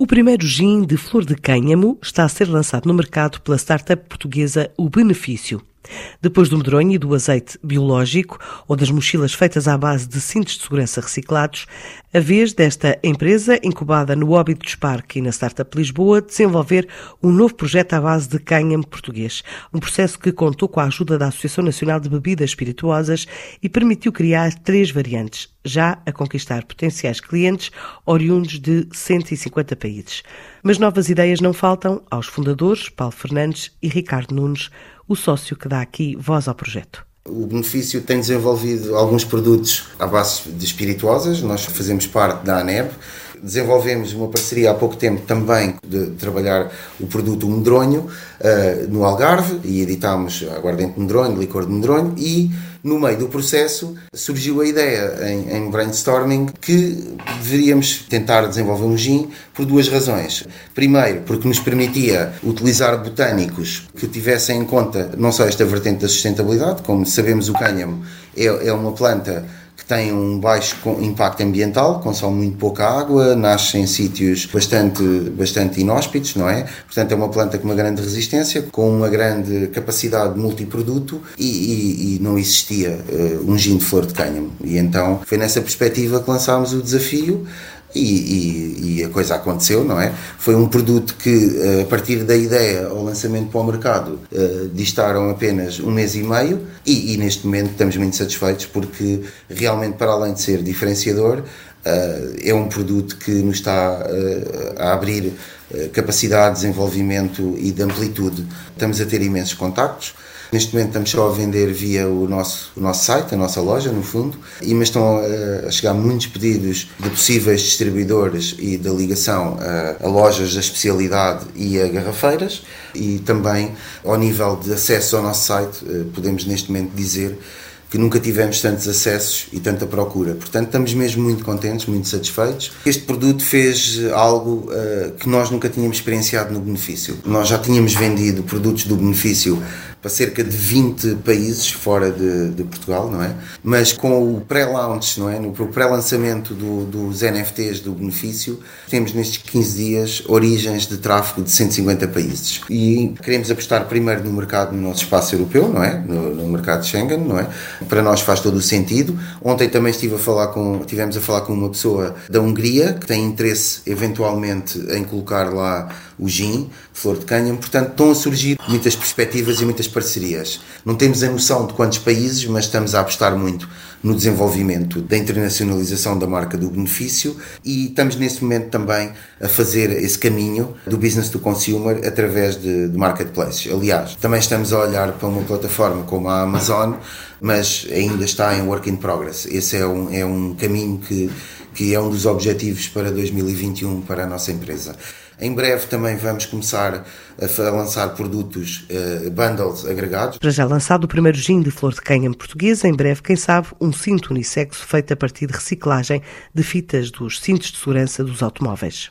O primeiro gin de flor de cânhamo está a ser lançado no mercado pela startup portuguesa O Benefício. Depois do medronho e do azeite biológico ou das mochilas feitas à base de cintos de segurança reciclados, a vez desta empresa, incubada no Óbidos Spark e na Startup Lisboa, desenvolver um novo projeto à base de cânhamo português. Um processo que contou com a ajuda da Associação Nacional de Bebidas Espirituosas e permitiu criar três variantes, já a conquistar potenciais clientes oriundos de 150 países. Mas novas ideias não faltam aos fundadores, Paulo Fernandes e Ricardo Nunes, o sócio que dá aqui voz ao projeto. O benefício tem desenvolvido alguns produtos à base de espirituosas, nós fazemos parte da ANEB. Desenvolvemos uma parceria há pouco tempo também de trabalhar o produto medronho uh, no Algarve e editámos aguardente de medronho, licor de medronho e no meio do processo surgiu a ideia em, em, brainstorming que deveríamos tentar desenvolver um gin por duas razões. Primeiro, porque nos permitia utilizar botânicos que tivessem em conta não só esta vertente da sustentabilidade, como sabemos o cânhamo é, é uma planta tem um baixo impacto ambiental, consome muito pouca água, nasce em sítios bastante, bastante inóspitos, não é? Portanto, é uma planta com uma grande resistência, com uma grande capacidade de multiproduto e, e, e não existia uh, um gin de flor de cânhamo. E então foi nessa perspectiva que lançámos o desafio e, e, e, a coisa aconteceu, não é? Foi um produto que, eh, a partir da ideia ao lançamento para o mercado, uh, distaram apenas um mês e meio e, e, neste momento estamos muito satisfeitos porque realmente, para além de ser diferenciador, é um produto que nos está uh, a abrir capacidade de desenvolvimento e de amplitude. Estamos a ter imensos contactos. Neste momento estamos só a vender via o nosso, o nosso site, a nossa loja, no fundo, e, mas estão a, chegar muitos pedidos de possíveis distribuidores e da ligação a, a, lojas da especialidade e a garrafeiras, e também ao nível de acesso ao nosso site, eh, podemos neste momento dizer que nunca tivemos tantos acessos e tanta procura. Portanto, estamos mesmo muito contentes, muito satisfeitos. Este produto fez algo uh, que nós nunca tínhamos experienciado no benefício. Nós já tínhamos vendido produtos do benefício para cerca de 20 países fora de, de Portugal, não é? Mas com o pré-launch, não é? No pré-lançamento do, dos NFTs do benefício, temos nestes 15 dias origens de tráfego de 150 países. E queremos apostar primeiro no mercado no nosso espaço europeu, não é? No, no mercado de Schengen, não é? Para nós faz todo o sentido. Ontem também estive a falar com, tivemos a falar com uma pessoa da Hungria que tem interesse eventualmente em colocar lá o gin, flor de cânhamo. Portanto, estão a surgir muitas perspectivas e muitas parcerias. Não temos a noção de quantos países, mas estamos a apostar muito no desenvolvimento da internacionalização da marca do benefício e estamos nesse momento também a fazer esse caminho do business to consumer através de, de marketplaces. Aliás, também estamos a olhar para uma plataforma como a Amazon, mas ainda está em work in progress. Esse é um, é um caminho que, que é um dos objetivos para 2021 para a nossa empresa. Em breve também vamos começar a, lançar produtos uh, bundles agregados. Para já lançado o primeiro gin de flor de cânhamo portuguesa, em breve, quem sabe, um cinto unissexo feito a partir de reciclagem de fitas dos cintos de segurança dos automóveis.